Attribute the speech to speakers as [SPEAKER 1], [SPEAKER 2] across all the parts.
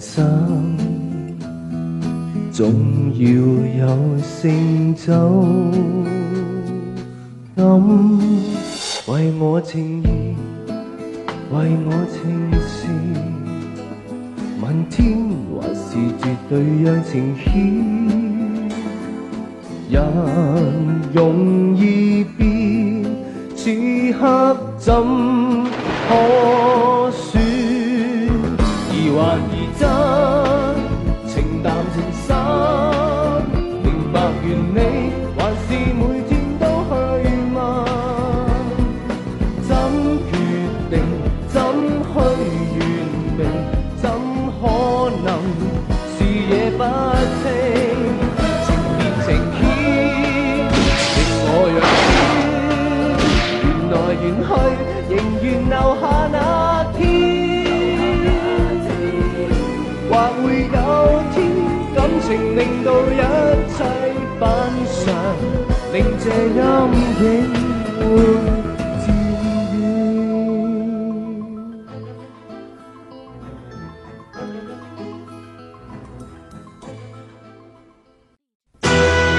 [SPEAKER 1] 生总要有成就感，为我情义，为我情事。问天还是绝对让情牵，人容易变，此刻怎可？幻這陰影會漸遠。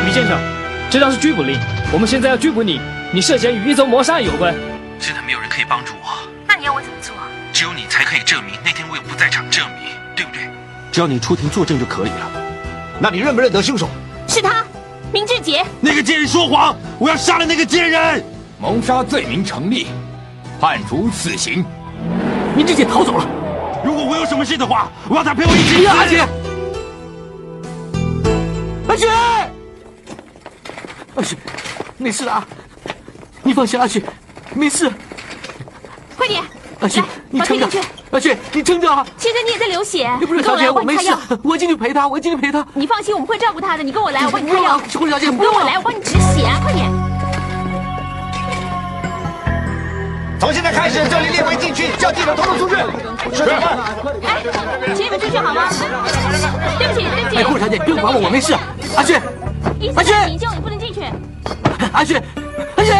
[SPEAKER 2] 于先生，这张是拘捕令，我们现在要拘捕你，你涉嫌与一宗谋杀案有关。
[SPEAKER 3] 现在没有人可以帮助我，
[SPEAKER 4] 那你要我怎么做？
[SPEAKER 3] 只有你才可以证明那天我有不在场证明，对不对？只要你出庭作证就可以了。
[SPEAKER 5] 那你认不认得凶手？
[SPEAKER 4] 明志杰。
[SPEAKER 5] 那个贱人说谎，我要杀了那个贱人！
[SPEAKER 6] 谋杀罪名成立，判处死刑。
[SPEAKER 2] 明志杰逃走了。
[SPEAKER 5] 如果我有什么事的话，我要他陪我一起死。
[SPEAKER 2] 阿雪，阿雪，阿雪，没事啊，你放心，阿雪，没事。
[SPEAKER 4] 快点，
[SPEAKER 2] 阿
[SPEAKER 4] 旭，
[SPEAKER 2] 你撑着阿旭，你撑着啊！
[SPEAKER 4] 先生，你也在流血，
[SPEAKER 2] 你不是小姐，
[SPEAKER 4] 我来，
[SPEAKER 2] 我没事我进去陪他，我进去陪他。
[SPEAKER 4] 你放心，我们会照顾他的。你跟我来，我帮你开药。
[SPEAKER 2] 胡小姐，不用
[SPEAKER 4] 我来，我帮你止血啊！快点。
[SPEAKER 5] 从现在开始，这里列为禁区，叫记者通通出去。是。
[SPEAKER 4] 哎，请你们出去好吗？对不起，对不
[SPEAKER 2] 哎，护
[SPEAKER 4] 士。
[SPEAKER 2] 小姐，不用管我，我没事。阿雪，
[SPEAKER 4] 医
[SPEAKER 2] 阿雪
[SPEAKER 4] 生急救，你不能进去。
[SPEAKER 2] 阿旭，阿雪，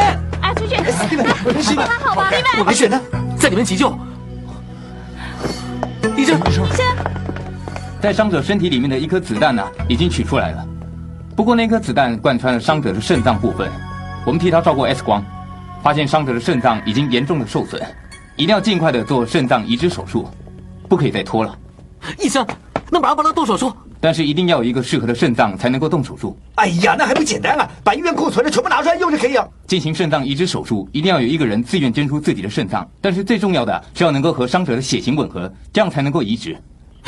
[SPEAKER 4] 哎，出去。来，还好吧？妹妹，
[SPEAKER 2] 我没事呢，在里面急救。医生，医生，
[SPEAKER 6] 在伤者身体里面的一颗子弹呢、已经取出来了。不过那颗子弹贯穿了伤者的肾脏部分，我们替他照过 X 光，发现伤者的肾脏已经严重的受损，一定要尽快的做肾脏移植手术，不可以再拖了。
[SPEAKER 2] 医生，那马上帮他动手术。
[SPEAKER 6] 但是一定要有一个适合的肾脏才能够动手术。
[SPEAKER 5] 哎呀，那还不简单啊！把医院库存的全部拿出来用就可以了。
[SPEAKER 6] 进行肾脏移植手术，一定要有一个人自愿捐出自己的肾脏，但是最重要的是要能够和伤者的血型吻合，这样才能够移植。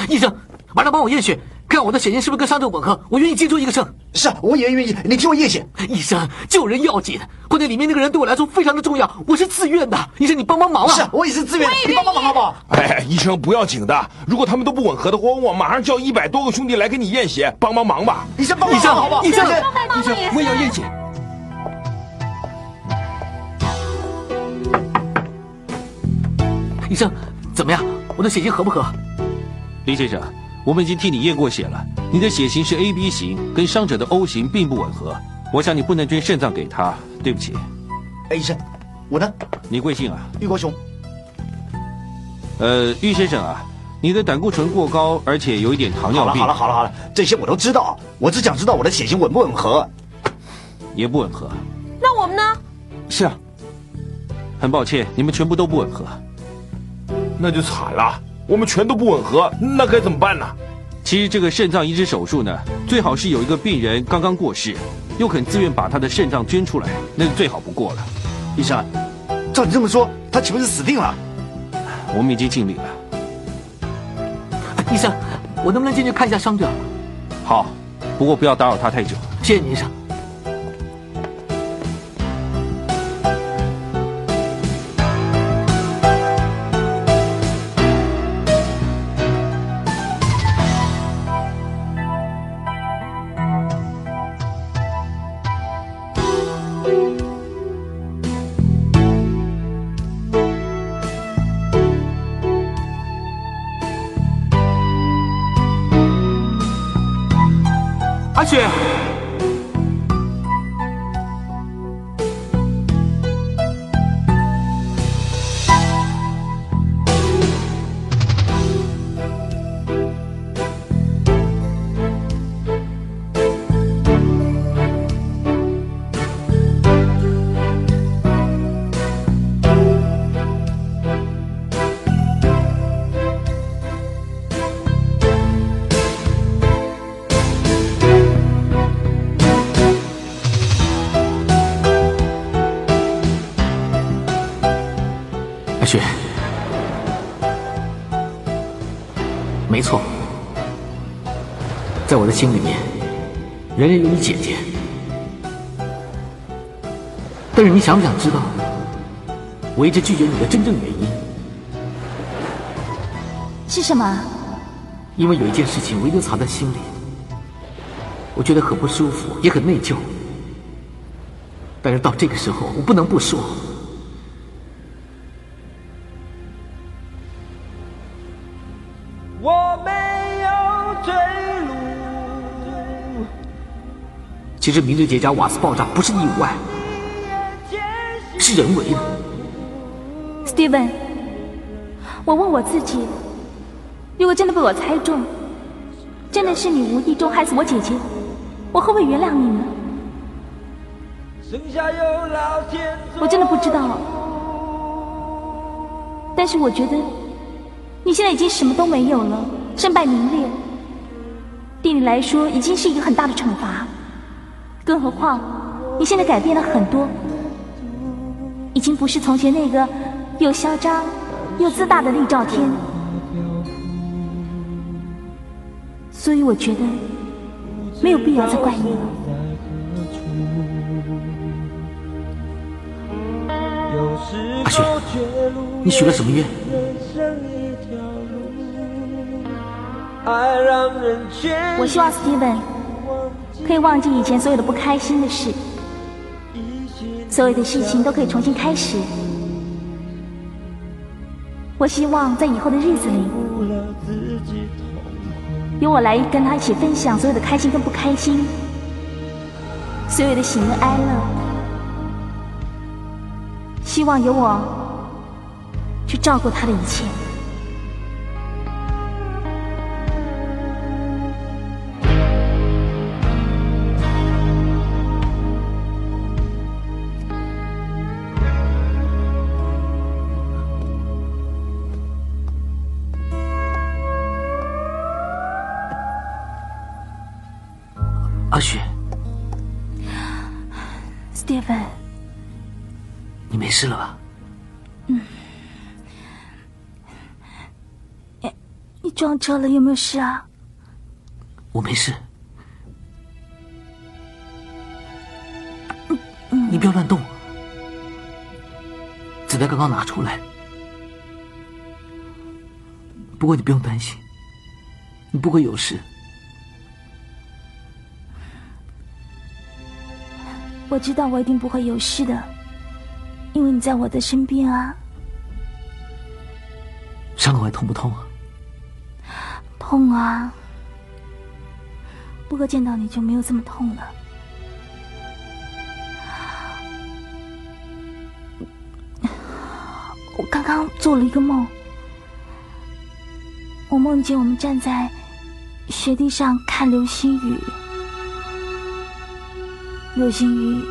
[SPEAKER 2] 医生，马上帮我验血，看我的血型是不是跟伤者吻合。我愿意接出一个肾。
[SPEAKER 5] 是啊，我也愿意。你替我验血。
[SPEAKER 2] 医生，救人要紧，关键里面那个人对我来说非常的重要，我是自愿的。医生，你帮帮忙啊！
[SPEAKER 5] 是啊，我也是自愿。你帮帮忙好不好？
[SPEAKER 7] 哎，医生不要紧的，如果他们都不吻合的话，我马上叫一百多个兄弟来给你验血，帮帮忙吧。
[SPEAKER 5] 医生帮
[SPEAKER 2] 医生
[SPEAKER 5] 帮忙好不好？
[SPEAKER 2] 医生
[SPEAKER 5] 医生
[SPEAKER 4] 医生
[SPEAKER 2] 我也要验血。医生，怎么样？我的血型合不合？
[SPEAKER 8] 李先生，我们已经替你验过血了，你的血型是 AB 型，跟伤者的 O 型并不吻合。我想你不能捐肾脏给他，对不起。
[SPEAKER 5] 哎，医生，我呢？
[SPEAKER 8] 你贵姓啊？
[SPEAKER 5] 玉国雄，
[SPEAKER 8] 呃，玉先生啊，你的胆固醇过高，而且有一点糖尿病，
[SPEAKER 5] 好了好了好了好了，这些我都知道，我只想知道我的血型吻不吻合。
[SPEAKER 8] 也不吻合。
[SPEAKER 4] 那我们呢？
[SPEAKER 8] 是啊，很抱歉，你们全部都不吻合。
[SPEAKER 7] 那就惨了，我们全都不吻合，那该怎么办呢？
[SPEAKER 8] 其实这个肾脏移植手术呢，最好是有一个病人刚刚过世，又肯自愿把他的肾脏捐出来，那就最好不过了。
[SPEAKER 5] 医生，照你这么说，他岂不是死定了？
[SPEAKER 8] 我们已经尽力了。
[SPEAKER 2] 医生，我能不能进去看一下伤者？
[SPEAKER 8] 好，不过不要打扰他太久。
[SPEAKER 2] 谢谢你，医生。我的心里面，仍然有你姐姐。但是你想不想知道，我一直拒绝你的真正原因？
[SPEAKER 9] 是什么？
[SPEAKER 2] 因为有一件事情我一直藏在心里，我觉得很不舒服，也很内疚。但是到这个时候，我不能不说。其实明日节家瓦斯爆炸不是意外，是人为的。
[SPEAKER 9] Steven，我问我自己，如果真的被我猜中，真的是你无意中害死我姐姐，我会不会原谅你呢？我真的不知道。但是我觉得，你现在已经什么都没有了，身败名裂，对你来说已经是一个很大的惩罚。更何况，你现在改变了很多，已经不是从前那个又嚣张又自大的厉兆天。所以我觉得没有必要再怪你了。
[SPEAKER 2] 阿雪，你许了什么愿？
[SPEAKER 9] 我希望 Steven 可以忘记以前所有的不开心的事，所有的事情都可以重新开始。我希望在以后的日子里，由我来跟他一起分享所有的开心跟不开心，所有的喜怒哀乐。希望由我去照顾他的一切。Steven，
[SPEAKER 2] 你没事了吧？
[SPEAKER 9] 嗯你撞车了，有没有事啊？
[SPEAKER 2] 我没事。你不要乱动，子弹刚刚拿出来。不过你不用担心，你不会有事。
[SPEAKER 9] 我知道我一定不会有事的，因为你在我的身边啊。
[SPEAKER 2] 伤口还痛不痛啊？
[SPEAKER 9] 痛啊！不过见到你就没有这么痛了。我刚刚做了一个梦，我梦见我们站在雪地上看流星雨，流星雨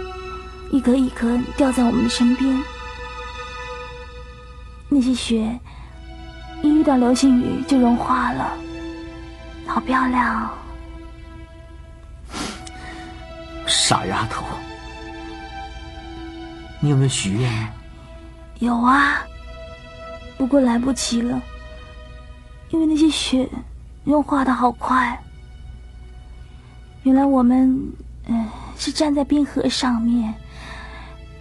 [SPEAKER 9] 一颗一颗掉在我们的身边，那些雪一遇到流星雨就融化了，好漂亮哦！
[SPEAKER 2] 傻丫头，你有没有许愿呢？
[SPEAKER 9] 有啊，不过来不及了，因为那些雪融化的好快。原来我们，嗯、是站在冰河上面，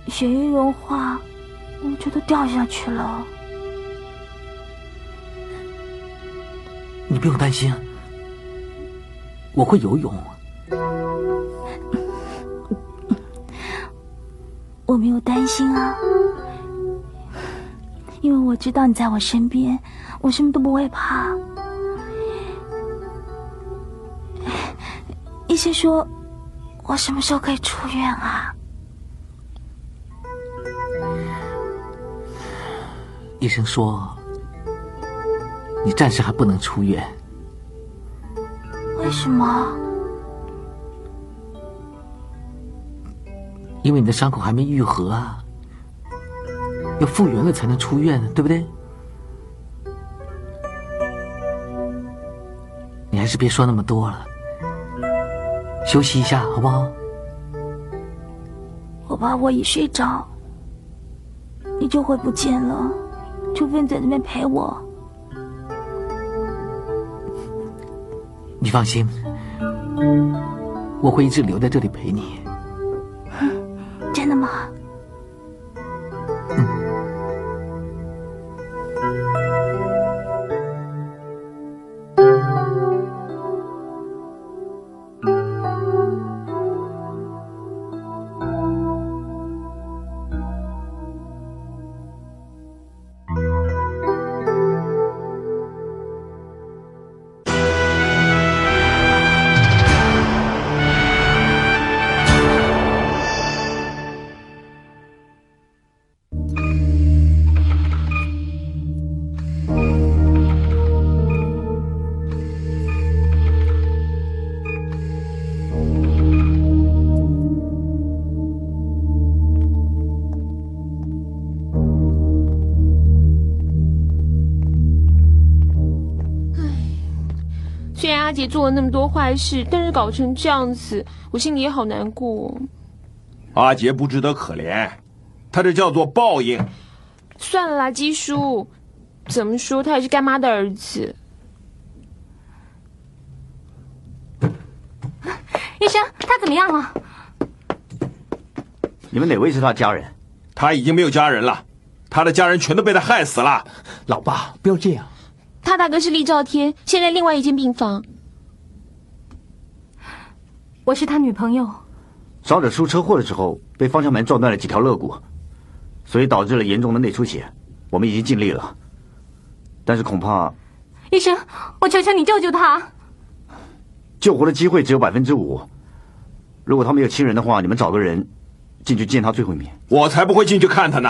[SPEAKER 9] 雪一融化，我们就都掉下去了。
[SPEAKER 2] 你不用担心，我会游泳。
[SPEAKER 9] 我没有担心啊，因为我知道你在我身边，我什么都不会怕。医生说，我什么时候可以出院啊？
[SPEAKER 2] 医生说，你暂时还不能出院。
[SPEAKER 9] 为什么？
[SPEAKER 2] 因为你的伤口还没愈合啊，要复原了才能出院，对不对？你还是别说那么多了，休息一下好不好？
[SPEAKER 9] 我怕我一睡着，你就会不见了，除非你在那边陪我。
[SPEAKER 2] 你放心，我会一直留在这里陪你。
[SPEAKER 9] 真的吗？
[SPEAKER 1] 阿杰做了那么多坏事，但是搞成这样子，我心里也好难过。
[SPEAKER 7] 阿杰不值得可怜，他这叫做报应。
[SPEAKER 1] 算了啦，基叔，怎么说他也是干妈的儿子。
[SPEAKER 10] 医生，他怎么样了？
[SPEAKER 5] 你们哪位是他家人？
[SPEAKER 7] 他已经没有家人了，他的家人全都被他害死了。
[SPEAKER 11] 老爸，不要这样。
[SPEAKER 1] 他大哥是厉兆天，现在另外一间病房。
[SPEAKER 10] 我是他女朋友。
[SPEAKER 5] 伤者出车祸的时候被方向盘撞断了几条肋骨，所以导致了严重的内出血。我们已经尽力了，但是恐怕……
[SPEAKER 10] 医生，我求求你救救他！
[SPEAKER 5] 救活的机会只有百分之五。如果他没有亲人的话，你们找个人进去见他最后一面。
[SPEAKER 7] 我才不会进去看他呢。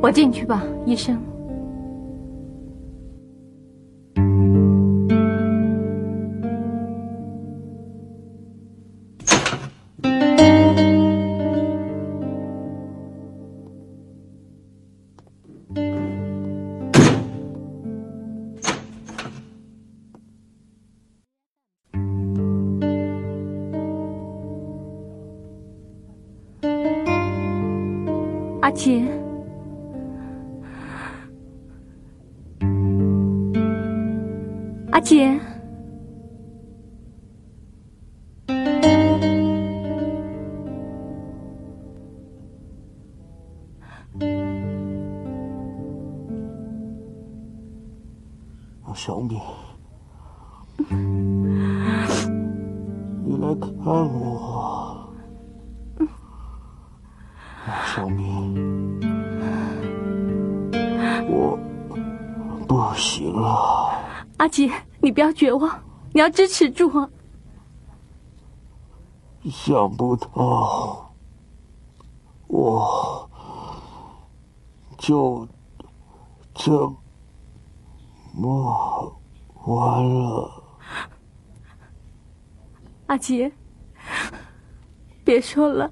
[SPEAKER 10] 我进去吧，医生。
[SPEAKER 12] 小明，我不行了。
[SPEAKER 10] 阿杰，你不要绝望，你要支持住啊！
[SPEAKER 12] 想不到，我就这么完了。
[SPEAKER 10] 阿杰，别说了，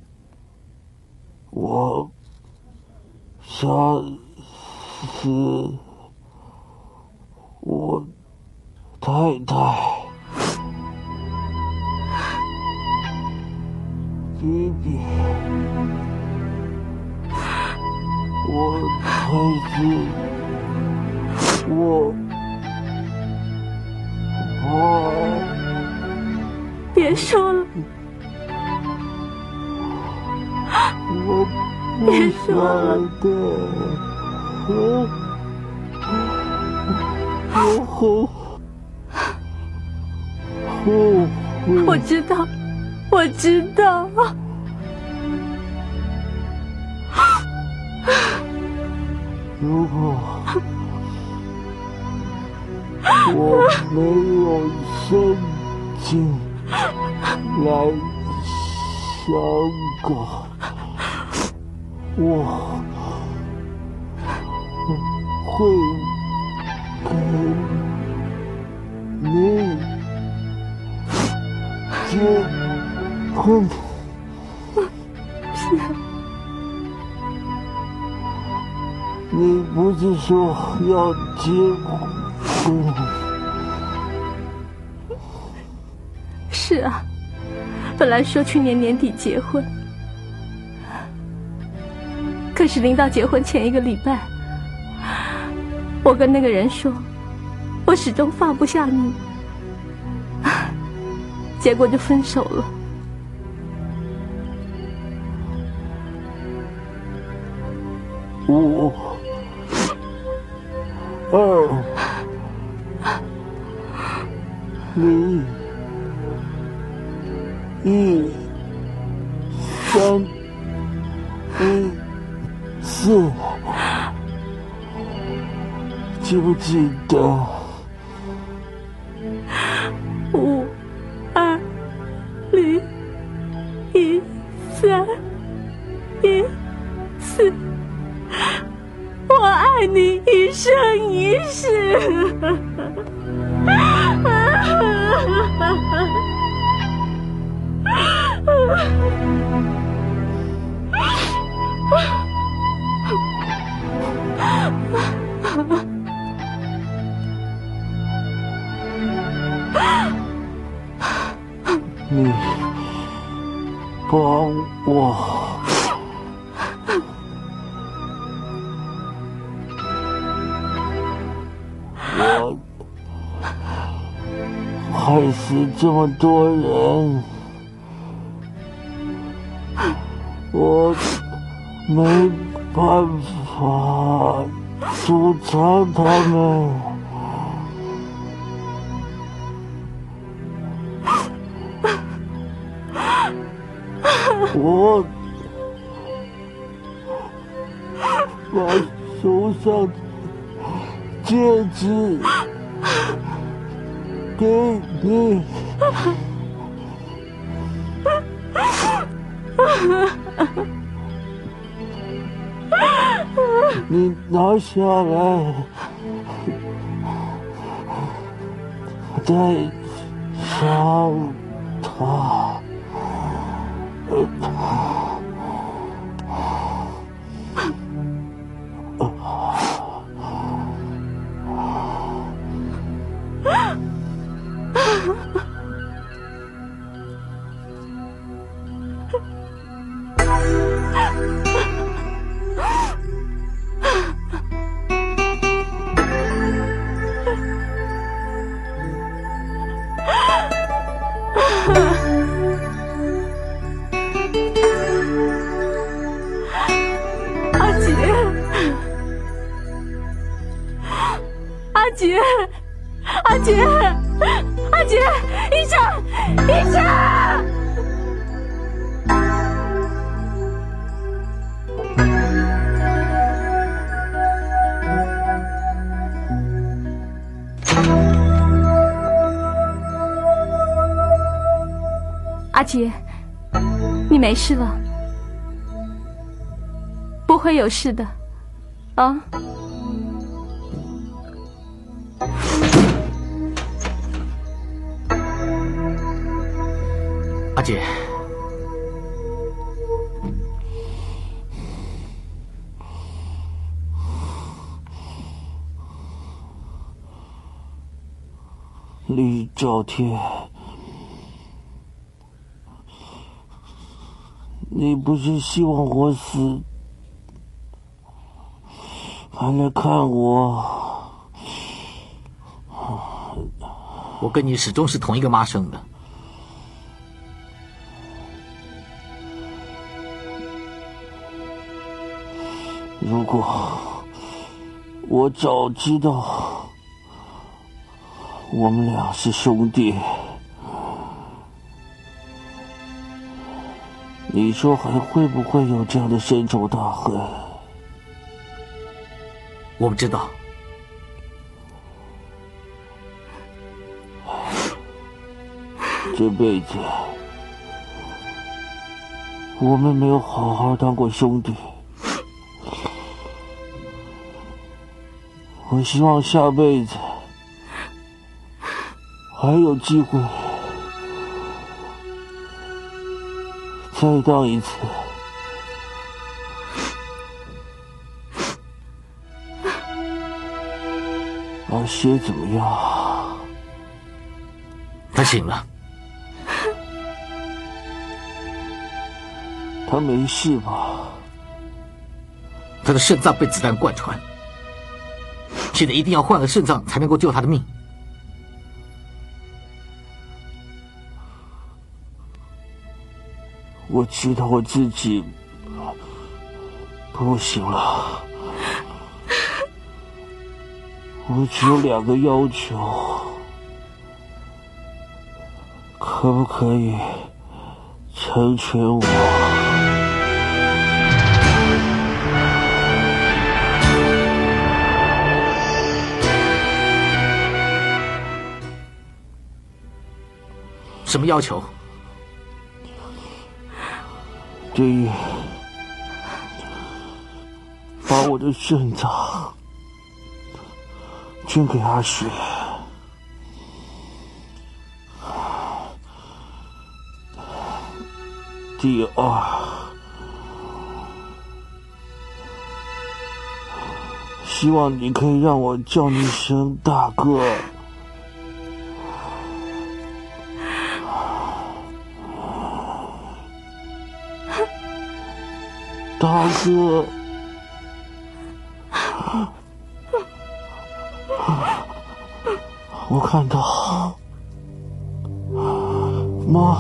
[SPEAKER 12] 我杀死我太太。比比，我孩子，我我
[SPEAKER 10] 别说了，
[SPEAKER 12] 我
[SPEAKER 10] 别说了，
[SPEAKER 12] 的，我我后后悔。
[SPEAKER 10] 我知道，我知道。
[SPEAKER 12] 如果我没有心情来香港，我会给你结婚。
[SPEAKER 10] 是，
[SPEAKER 12] 你不是说要结婚？
[SPEAKER 10] 是啊，本来说去年年底结婚，是临到结婚前一个礼拜，我跟那个人说，我始终放不下你，结果就分手了。
[SPEAKER 12] 不记得？
[SPEAKER 10] 五、二、零、一、三、一、四。我爱你一生一世。
[SPEAKER 12] 帮我。我害死这么多人，我没办法阻藏他们。把手上戒指给你，你拿下来，再杀他。
[SPEAKER 10] 阿杰，你没事了。不会有事的，啊！
[SPEAKER 2] 阿姐，
[SPEAKER 12] 李兆天，你不是希望我死？还来看我？
[SPEAKER 2] 我跟你始终是同一个妈生的。
[SPEAKER 12] 如果我早知道我们俩是兄弟，你说还会不会有这样的深仇大恨？
[SPEAKER 2] 我不知道。
[SPEAKER 12] 这辈子我们没有好好当过兄弟。我希望下辈子还有机会再当一次。阿歇怎么样？
[SPEAKER 2] 他醒了，
[SPEAKER 12] 他没事吧？
[SPEAKER 2] 他的肾脏被子弹贯穿，现在一定要换了肾脏才能够救他的命。
[SPEAKER 12] 我知道我自己不行了，我只有两个要求，可不可以成全我？
[SPEAKER 2] 什么要求？
[SPEAKER 12] 第一，把我的肾脏捐给阿雪。第二，希望你可以让我叫你一声大哥。大哥，我看到妈，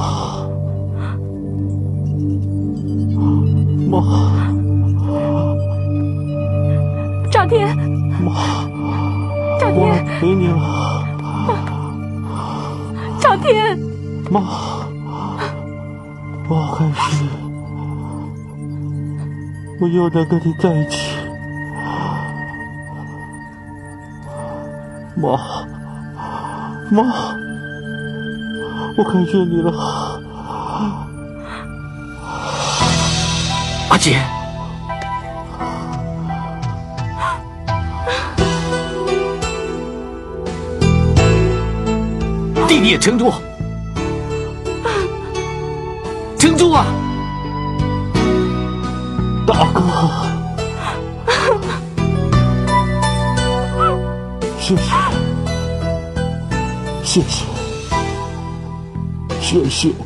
[SPEAKER 12] 妈，
[SPEAKER 10] 赵天，
[SPEAKER 12] 妈，
[SPEAKER 10] 赵天，
[SPEAKER 12] 陪你了，
[SPEAKER 10] 赵天，
[SPEAKER 12] 妈，我好开心。我又能跟你在一起，妈，妈，我感谢你了，
[SPEAKER 2] 阿姐，弟弟也撑住，
[SPEAKER 12] 阿哥，谢，谢。谢，谢。谢。谢。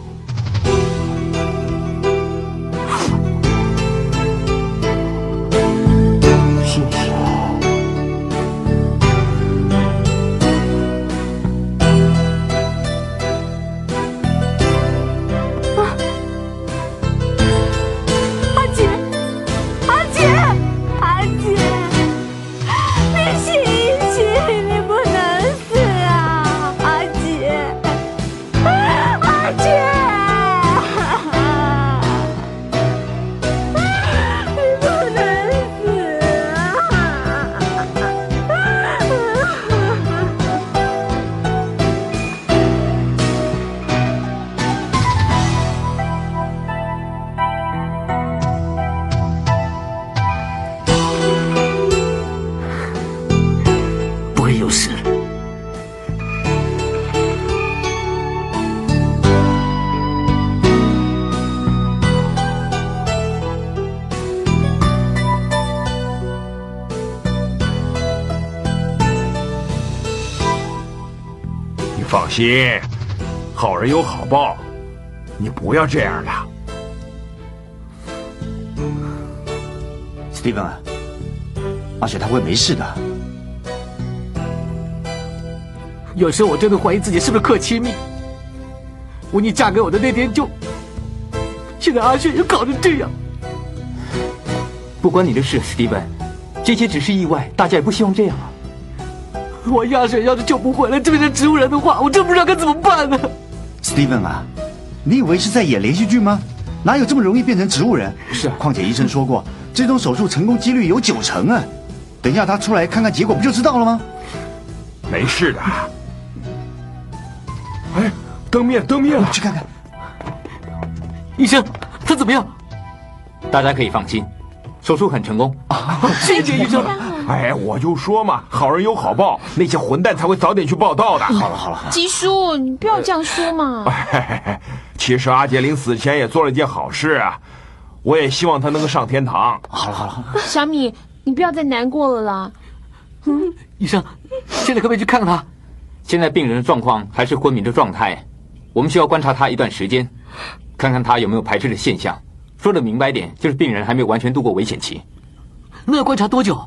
[SPEAKER 10] 你
[SPEAKER 7] 好人有好报，你不要这样了。
[SPEAKER 5] 史蒂芬啊，阿雪她会没事的。
[SPEAKER 2] 有时候我真的怀疑自己是不是克亲密。吴妮嫁给我的那天就，现在阿雪又搞成这样。
[SPEAKER 6] 不关你的事，史蒂芬，这些只是意外，大家也不希望这样啊。
[SPEAKER 2] 我亚水要是救不回来，这变成植物人的话，我真不知道该怎么办呢。
[SPEAKER 5] Steven 啊，你以为是在演连续剧吗？哪有这么容易变成植物人？
[SPEAKER 6] 是啊，
[SPEAKER 5] 况且医生说过，这种手术成功几率有九成啊。等一下他出来看看结果，不就知道了吗？
[SPEAKER 7] 没事的。哎，灯灭了，灯灭了，
[SPEAKER 11] 去看看。
[SPEAKER 2] 医生，他怎么样？
[SPEAKER 6] 大家可以放心，手术很成功。
[SPEAKER 2] 谢谢医生。
[SPEAKER 7] 哎，我就说嘛，好人有好报，那些混蛋才会早点去报道的。
[SPEAKER 5] 好了好了，
[SPEAKER 1] 吉叔，你不要这样说嘛。
[SPEAKER 7] 其实阿杰临死前也做了一件好事啊，我也希望他能够上天堂。
[SPEAKER 5] 好了好了，
[SPEAKER 1] 小米，你不要再难过了啦。
[SPEAKER 2] 嗯，医生，现在可不可以去看看他？
[SPEAKER 6] 现在病人的状况还是昏迷的状态，我们需要观察他一段时间，看看他有没有排斥的现象。说的明白点，就是病人还没有完全度过危险期。
[SPEAKER 2] 那要观察多久？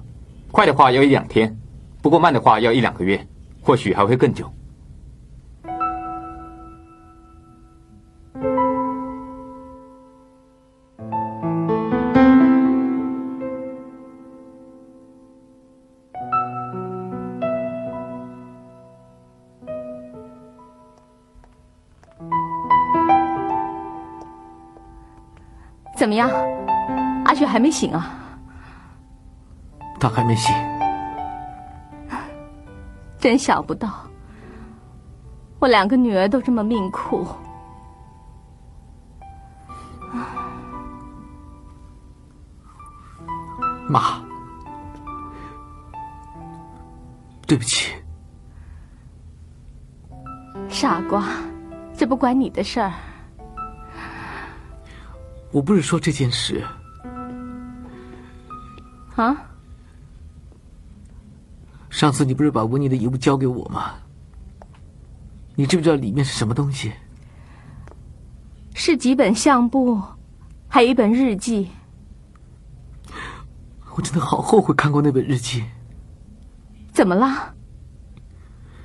[SPEAKER 6] 快的话要一两天，不过慢的话要一两个月，或许还会更久。
[SPEAKER 10] 怎么样，阿雪还没醒啊？
[SPEAKER 2] 他还没醒，
[SPEAKER 10] 真想不到，我两个女儿都这么命苦。
[SPEAKER 2] 妈，对不起，
[SPEAKER 10] 傻瓜，这不关你的事儿。
[SPEAKER 2] 我不是说这件事
[SPEAKER 10] 啊。
[SPEAKER 2] 上次你不是把温妮的遗物交给我吗？你知不知道里面是什么东西？
[SPEAKER 10] 是几本相簿，还有一本日记。
[SPEAKER 2] 我真的好后悔看过那本日记。
[SPEAKER 10] 怎么了？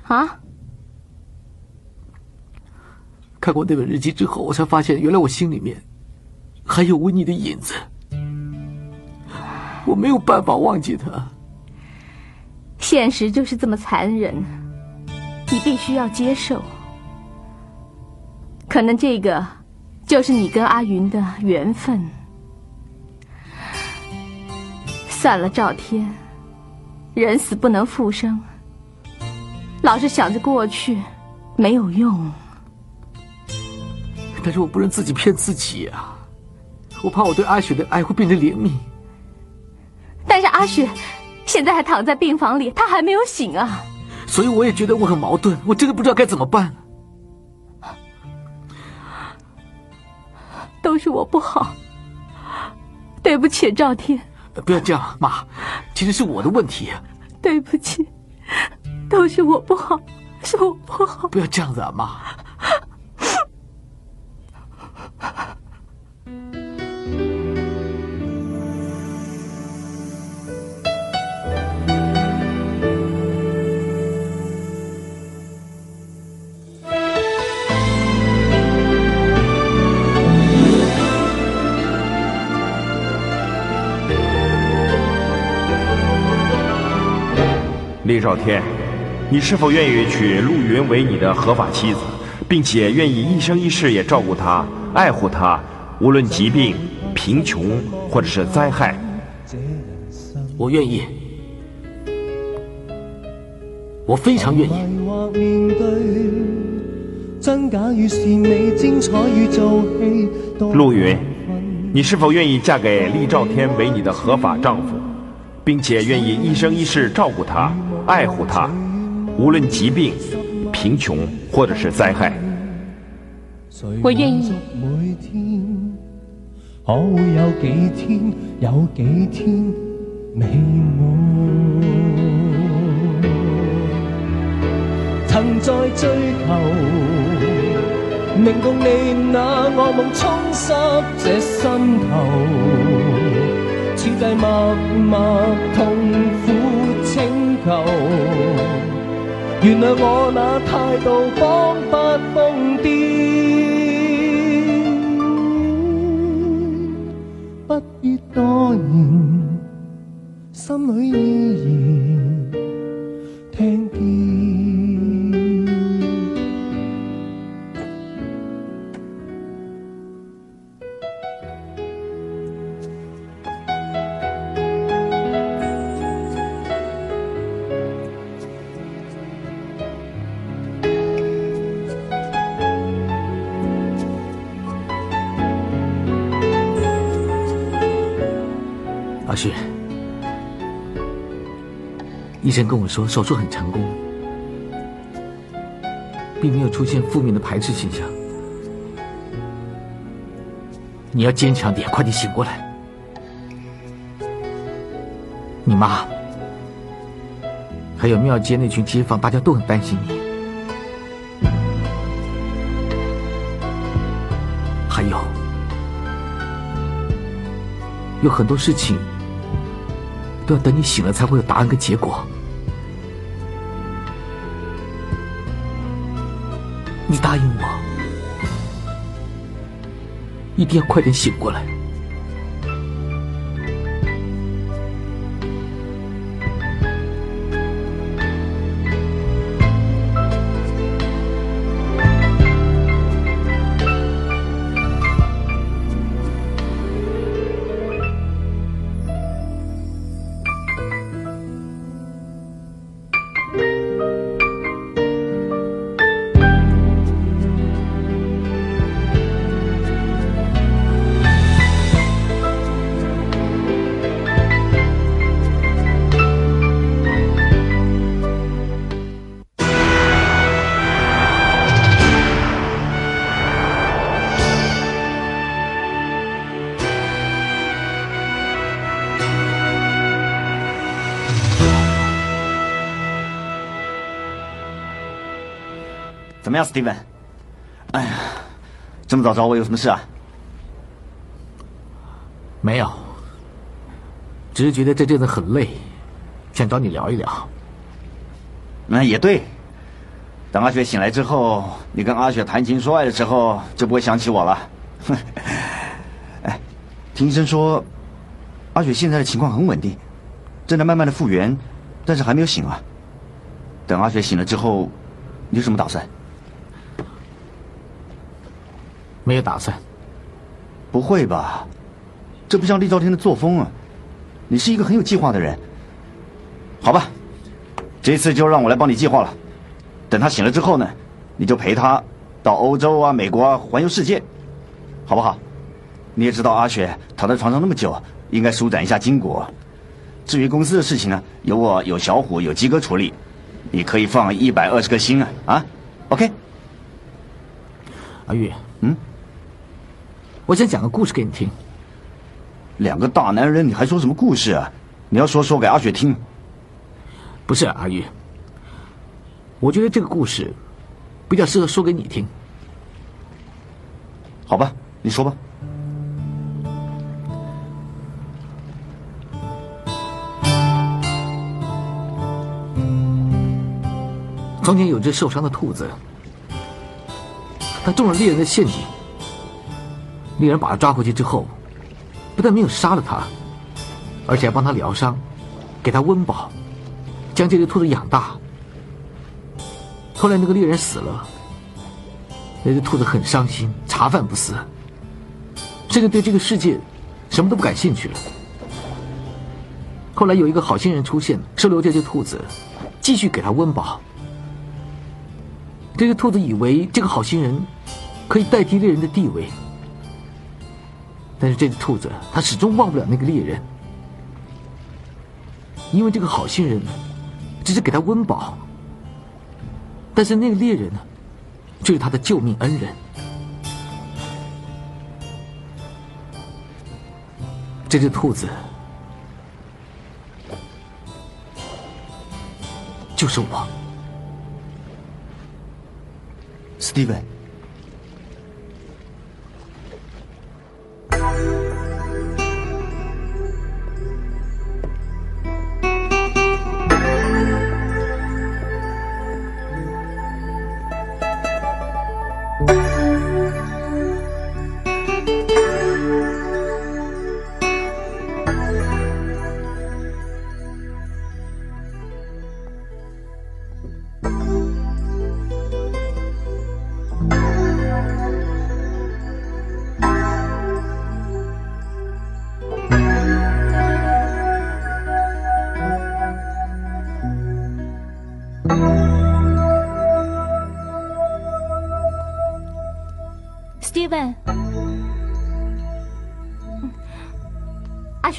[SPEAKER 10] 啊？
[SPEAKER 2] 看过那本日记之后，我才发现，原来我心里面还有温妮的影子。我没有办法忘记他。
[SPEAKER 10] 现实就是这么残忍，你必须要接受。可能这个就是你跟阿云的缘分。算了，赵天，人死不能复生，老是想着过去没有用。
[SPEAKER 2] 但是我不能自己骗自己啊！我怕我对阿雪的爱会变成怜悯。
[SPEAKER 10] 但是阿雪。现在还躺在病房里，他还没有醒啊！
[SPEAKER 2] 所以我也觉得我很矛盾，我真的不知道该怎么办。
[SPEAKER 10] 都是我不好，对不起，赵天。
[SPEAKER 2] 不要这样，妈，其实是我的问题。
[SPEAKER 10] 对不起，都是我不好，是我不好。
[SPEAKER 2] 不要这样子啊，妈。
[SPEAKER 7] 厉少天，你是否愿意娶陆云为你的合法妻子，并且愿意一生一世也照顾她、爱护她，无论疾病、贫穷或者是灾害？
[SPEAKER 2] 我愿意，我非常愿意。
[SPEAKER 7] 陆云，你是否愿意嫁给厉兆天为你的合法丈夫，并且愿意一生一世照顾他？爱护他，无论疾病、贫穷或者是灾害，
[SPEAKER 1] 我愿意。可会有几天，有几天美满？曾在追求，令共你那噩梦冲湿这心头，此际默默痛苦原谅我那态度仿佛疯癫，
[SPEAKER 2] 生跟我说手术很成功，并没有出现负面的排斥现象。你要坚强点，快点醒过来。你妈，还有庙街那群街坊，大家都很担心你。还有，有很多事情都要等你醒了才会有答案跟结果。你答应我，一定要快点醒过来。
[SPEAKER 5] 么样，Steven？哎呀，这么早找我有什么事啊？
[SPEAKER 2] 没有，只是觉得这阵子很累，想找你聊一聊。
[SPEAKER 5] 那也对，等阿雪醒来之后，你跟阿雪谈情说爱的时候，就不会想起我了。哎，听医生说，阿雪现在的情况很稳定，正在慢慢的复原，但是还没有醒啊。等阿雪醒了之后，你有什么打算？
[SPEAKER 2] 没有打算。
[SPEAKER 5] 不会吧？这不像厉兆天的作风啊！你是一个很有计划的人。好吧，这次就让我来帮你计划了。等他醒了之后呢，你就陪他到欧洲啊、美国啊环游世界，好不好？你也知道阿雪躺在床上那么久，应该舒展一下筋骨。至于公司的事情呢，有我、有小虎、有鸡哥处理，你可以放一百二十个心啊！啊，OK。
[SPEAKER 2] 阿玉，
[SPEAKER 5] 嗯，
[SPEAKER 2] 我想讲个故事给你听。
[SPEAKER 5] 两个大男人，你还说什么故事啊？你要说说给阿雪听。
[SPEAKER 2] 不是阿玉，我觉得这个故事比较适合说给你听。
[SPEAKER 5] 好吧，你说吧。
[SPEAKER 2] 从前有只受伤的兔子，它中了猎人的陷阱。猎人把他抓回去之后，不但没有杀了他，而且还帮他疗伤，给他温饱，将这只兔子养大。后来那个猎人死了，那只兔子很伤心，茶饭不思，甚至对这个世界什么都不感兴趣了。后来有一个好心人出现，收留这只兔子，继续给它温饱。这只兔子以为这个好心人可以代替猎人的地位，但是这只兔子它始终忘不了那个猎人，因为这个好心人只是给他温饱，但是那个猎人呢，却是他的救命恩人。这只兔子就是我。
[SPEAKER 5] Steven，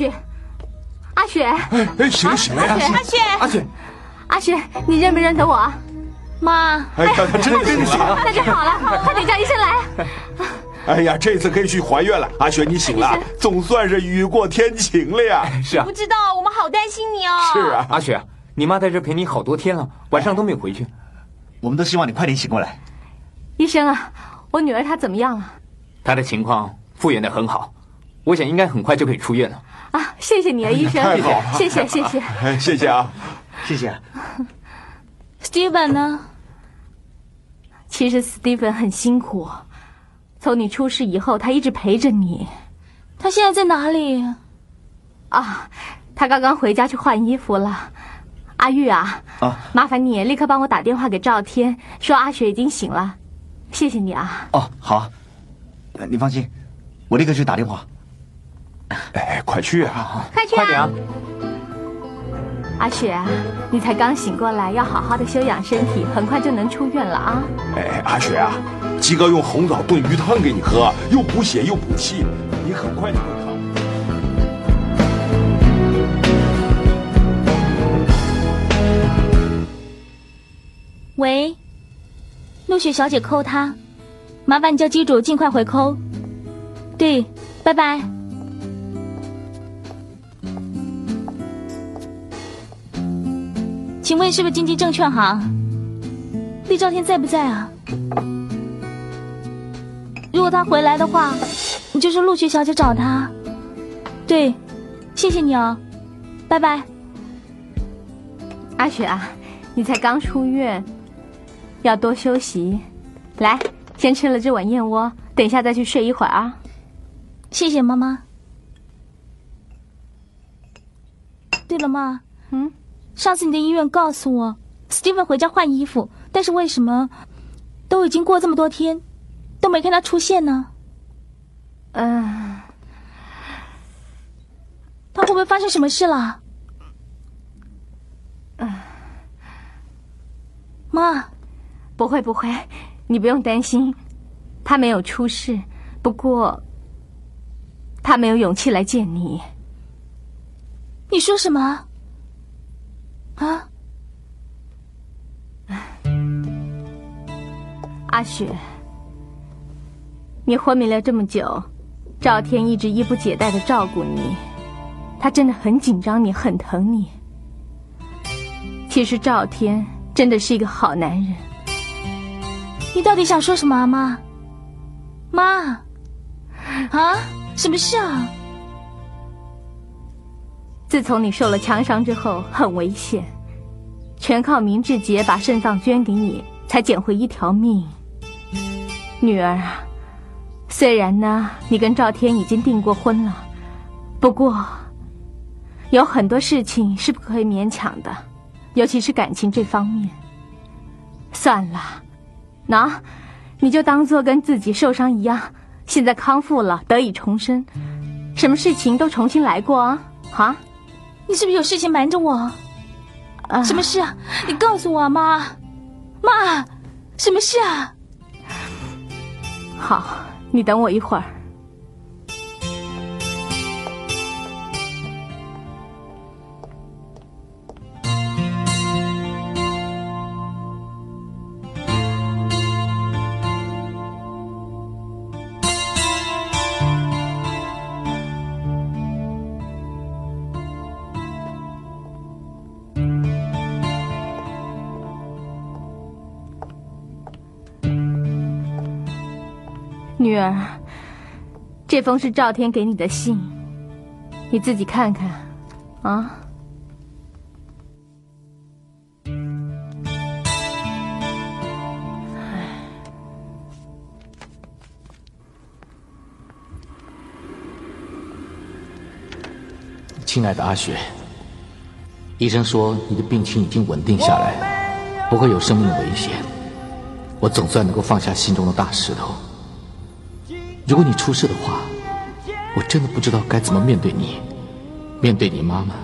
[SPEAKER 10] 雪，阿雪，
[SPEAKER 4] 哎，醒醒了呀！
[SPEAKER 10] 阿雪，
[SPEAKER 2] 阿雪，
[SPEAKER 10] 阿雪，你认不认得我？
[SPEAKER 9] 妈，
[SPEAKER 4] 哎呀，他真的醒了，
[SPEAKER 10] 那 就好了，快点叫医生来。
[SPEAKER 4] 哎呀，这次可以去还愿了。阿雪，你醒了，总算是雨过天晴了呀。
[SPEAKER 2] 是啊
[SPEAKER 13] 不，知道，我们好担心你哦。
[SPEAKER 4] 是啊，
[SPEAKER 6] 阿雪，你妈在这陪你好多天了，晚上都没有回去。
[SPEAKER 5] 我们都希望你快点醒过来。
[SPEAKER 10] 医生啊，我女儿她怎么样了？
[SPEAKER 6] 她的情况复原的很好，我想应该很快就可以出院了。
[SPEAKER 10] 啊，谢谢你啊，医生，
[SPEAKER 4] 太好了
[SPEAKER 10] 谢谢谢谢。
[SPEAKER 4] 哎，谢谢啊，
[SPEAKER 5] 谢谢。
[SPEAKER 9] Steven 呢？
[SPEAKER 10] 其实 Steven 很辛苦，从你出事以后，他一直陪着你。
[SPEAKER 9] 他现在在哪里？
[SPEAKER 10] 啊，他刚刚回家去换衣服了。阿玉啊，
[SPEAKER 5] 啊，
[SPEAKER 10] 麻烦你立刻帮我打电话给赵天，说阿雪已经醒了。谢谢你啊。
[SPEAKER 5] 哦，好，呃你放心，我立刻去打电话。
[SPEAKER 4] 哎，快去啊！
[SPEAKER 10] 快去啊！阿雪啊，你才刚醒过来，要好好的休养身体，很快就能出院了啊。
[SPEAKER 4] 哎，阿雪啊，鸡哥用红枣炖鱼汤给你喝，又补血又补气，你很快就会康。
[SPEAKER 9] 喂，陆雪小姐扣他，麻烦你叫机主尽快回扣。对，拜拜。请问是不是经济证券行？厉兆天在不在啊？如果他回来的话，你就是陆雪小姐找他。对，谢谢你哦，拜拜。
[SPEAKER 10] 阿雪啊，你才刚出院，要多休息。来，先吃了这碗燕窝，等一下再去睡一会儿啊。
[SPEAKER 9] 谢谢妈妈。对了，妈，
[SPEAKER 10] 嗯，
[SPEAKER 9] 上次你在医院告诉我，Steven 回家换衣服，但是为什么都已经过这么多天，都没看他出现呢？
[SPEAKER 10] 嗯、
[SPEAKER 9] 他会不会发生什么事了？嗯妈，
[SPEAKER 10] 不会不会，你不用担心，他没有出事，不过他没有勇气来见你。
[SPEAKER 9] 你说什么？啊？
[SPEAKER 10] 阿雪，你昏迷了这么久，赵天一直衣不解带的照顾你，他真的很紧张你，很疼你。其实赵天真的是一个好男人。
[SPEAKER 9] 你到底想说什么啊，妈？妈，啊？什么事啊？
[SPEAKER 10] 自从你受了枪伤之后，很危险，全靠明志杰把肾脏捐给你，才捡回一条命。女儿啊，虽然呢，你跟赵天已经订过婚了，不过有很多事情是不可以勉强的，尤其是感情这方面。算了，那你就当做跟自己受伤一样，现在康复了，得以重生，什么事情都重新来过啊！啊，
[SPEAKER 9] 你是不是有事情瞒着我？什么事啊？你告诉我啊，妈。妈，什么事啊？
[SPEAKER 10] 好，你等我一会儿。女儿，这封是赵天给你的信，你自己看看，啊。
[SPEAKER 2] 亲爱的阿雪，医生说你的病情已经稳定下来，不会有生命的危险。我总算能够放下心中的大石头。如果你出事的话，我真的不知道该怎么面对你，面对你妈妈，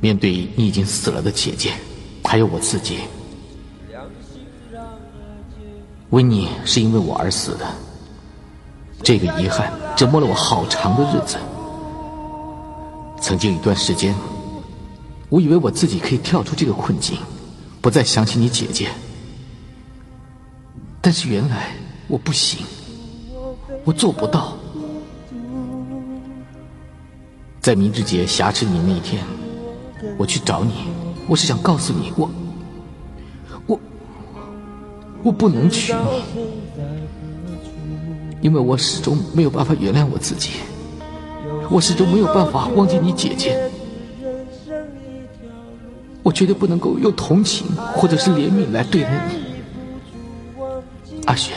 [SPEAKER 2] 面对你已经死了的姐姐，还有我自己。温妮是因为我而死的，这个遗憾折磨了我好长的日子。曾经有一段时间，我以为我自己可以跳出这个困境，不再想起你姐姐。但是原来我不行，我做不到。在明志节挟持你那一天，我去找你，我是想告诉你，我，我，我不能娶你，因为我始终没有办法原谅我自己，我始终没有办法忘记你姐姐，我绝对不能够用同情或者是怜悯来对待你，阿雪，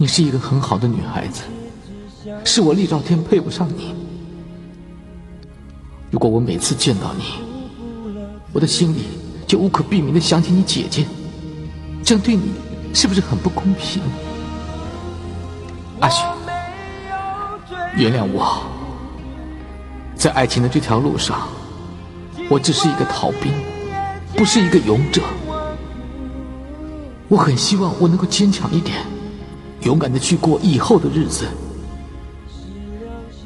[SPEAKER 2] 你是一个很好的女孩子，是我厉兆天配不上你。如果我每次见到你，我的心里就无可避免的想起你姐姐，这样对你是不是很不公平？阿雪，原谅我，在爱情的这条路上，我只是一个逃兵，不是一个勇者。我很希望我能够坚强一点，勇敢的去过以后的日子，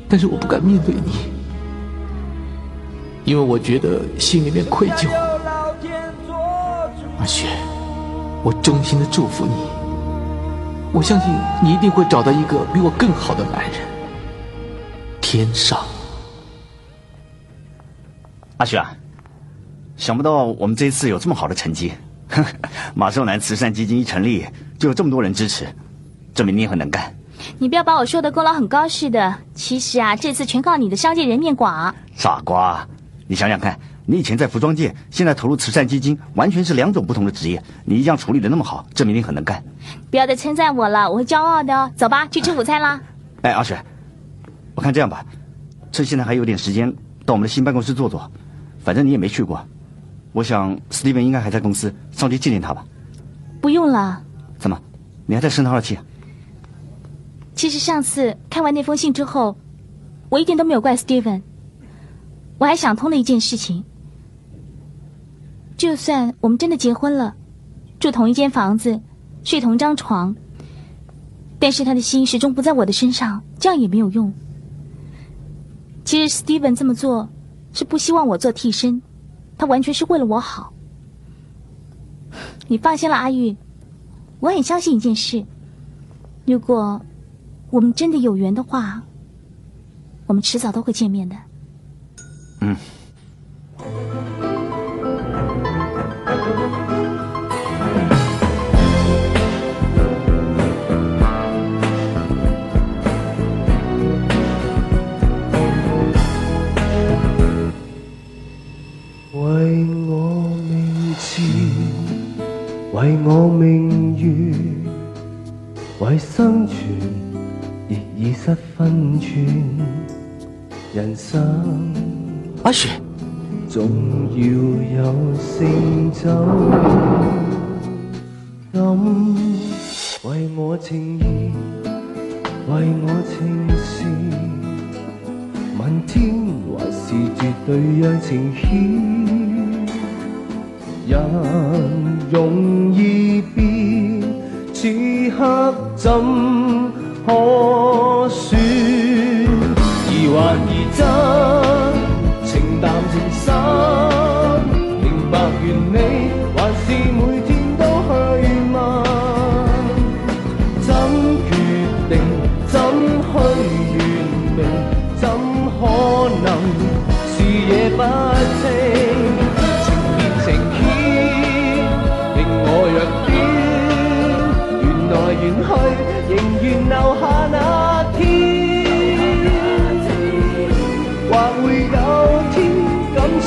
[SPEAKER 2] 但是我不敢面对你。因为我觉得心里面愧疚，阿雪，我衷心的祝福你。我相信你一定会找到一个比我更好的男人。天上，
[SPEAKER 5] 阿雪啊，想不到我们这一次有这么好的成绩。马寿南慈善基金一成立，就有这么多人支持，证明你也很能干。
[SPEAKER 13] 你不要把我说的功劳很高似的。其实啊，这次全靠你的商界人面广。
[SPEAKER 5] 傻瓜。你想想看，你以前在服装界，现在投入慈善基金，完全是两种不同的职业。你一样处理的那么好，证明你很能干。
[SPEAKER 13] 不要再称赞我了，我会骄傲的哦。走吧，去吃午餐啦。
[SPEAKER 5] 哎，阿雪，我看这样吧，趁现在还有点时间，到我们的新办公室坐坐。反正你也没去过，我想斯蒂文应该还在公司，上去见见他吧。
[SPEAKER 13] 不用了。
[SPEAKER 5] 怎么，你还在生他的气？
[SPEAKER 13] 其实上次看完那封信之后，我一点都没有怪斯蒂文。我还想通了一件事情，就算我们真的结婚了，住同一间房子，睡同张床，但是他的心始终不在我的身上，这样也没有用。其实 Steven 这么做是不希望我做替身，他完全是为了我好。你放心了，阿玉，我很相信一件事：如果我们真的有缘的话，我们迟早都会见面的。嗯。
[SPEAKER 1] 为我名字，为我名誉，为生存亦已失分寸，人生。
[SPEAKER 2] 阿雪，
[SPEAKER 1] 总要有成就感，为我情义，为我情事，问天还是绝对让情牵，人容易变，此刻怎可说？疑幻疑真。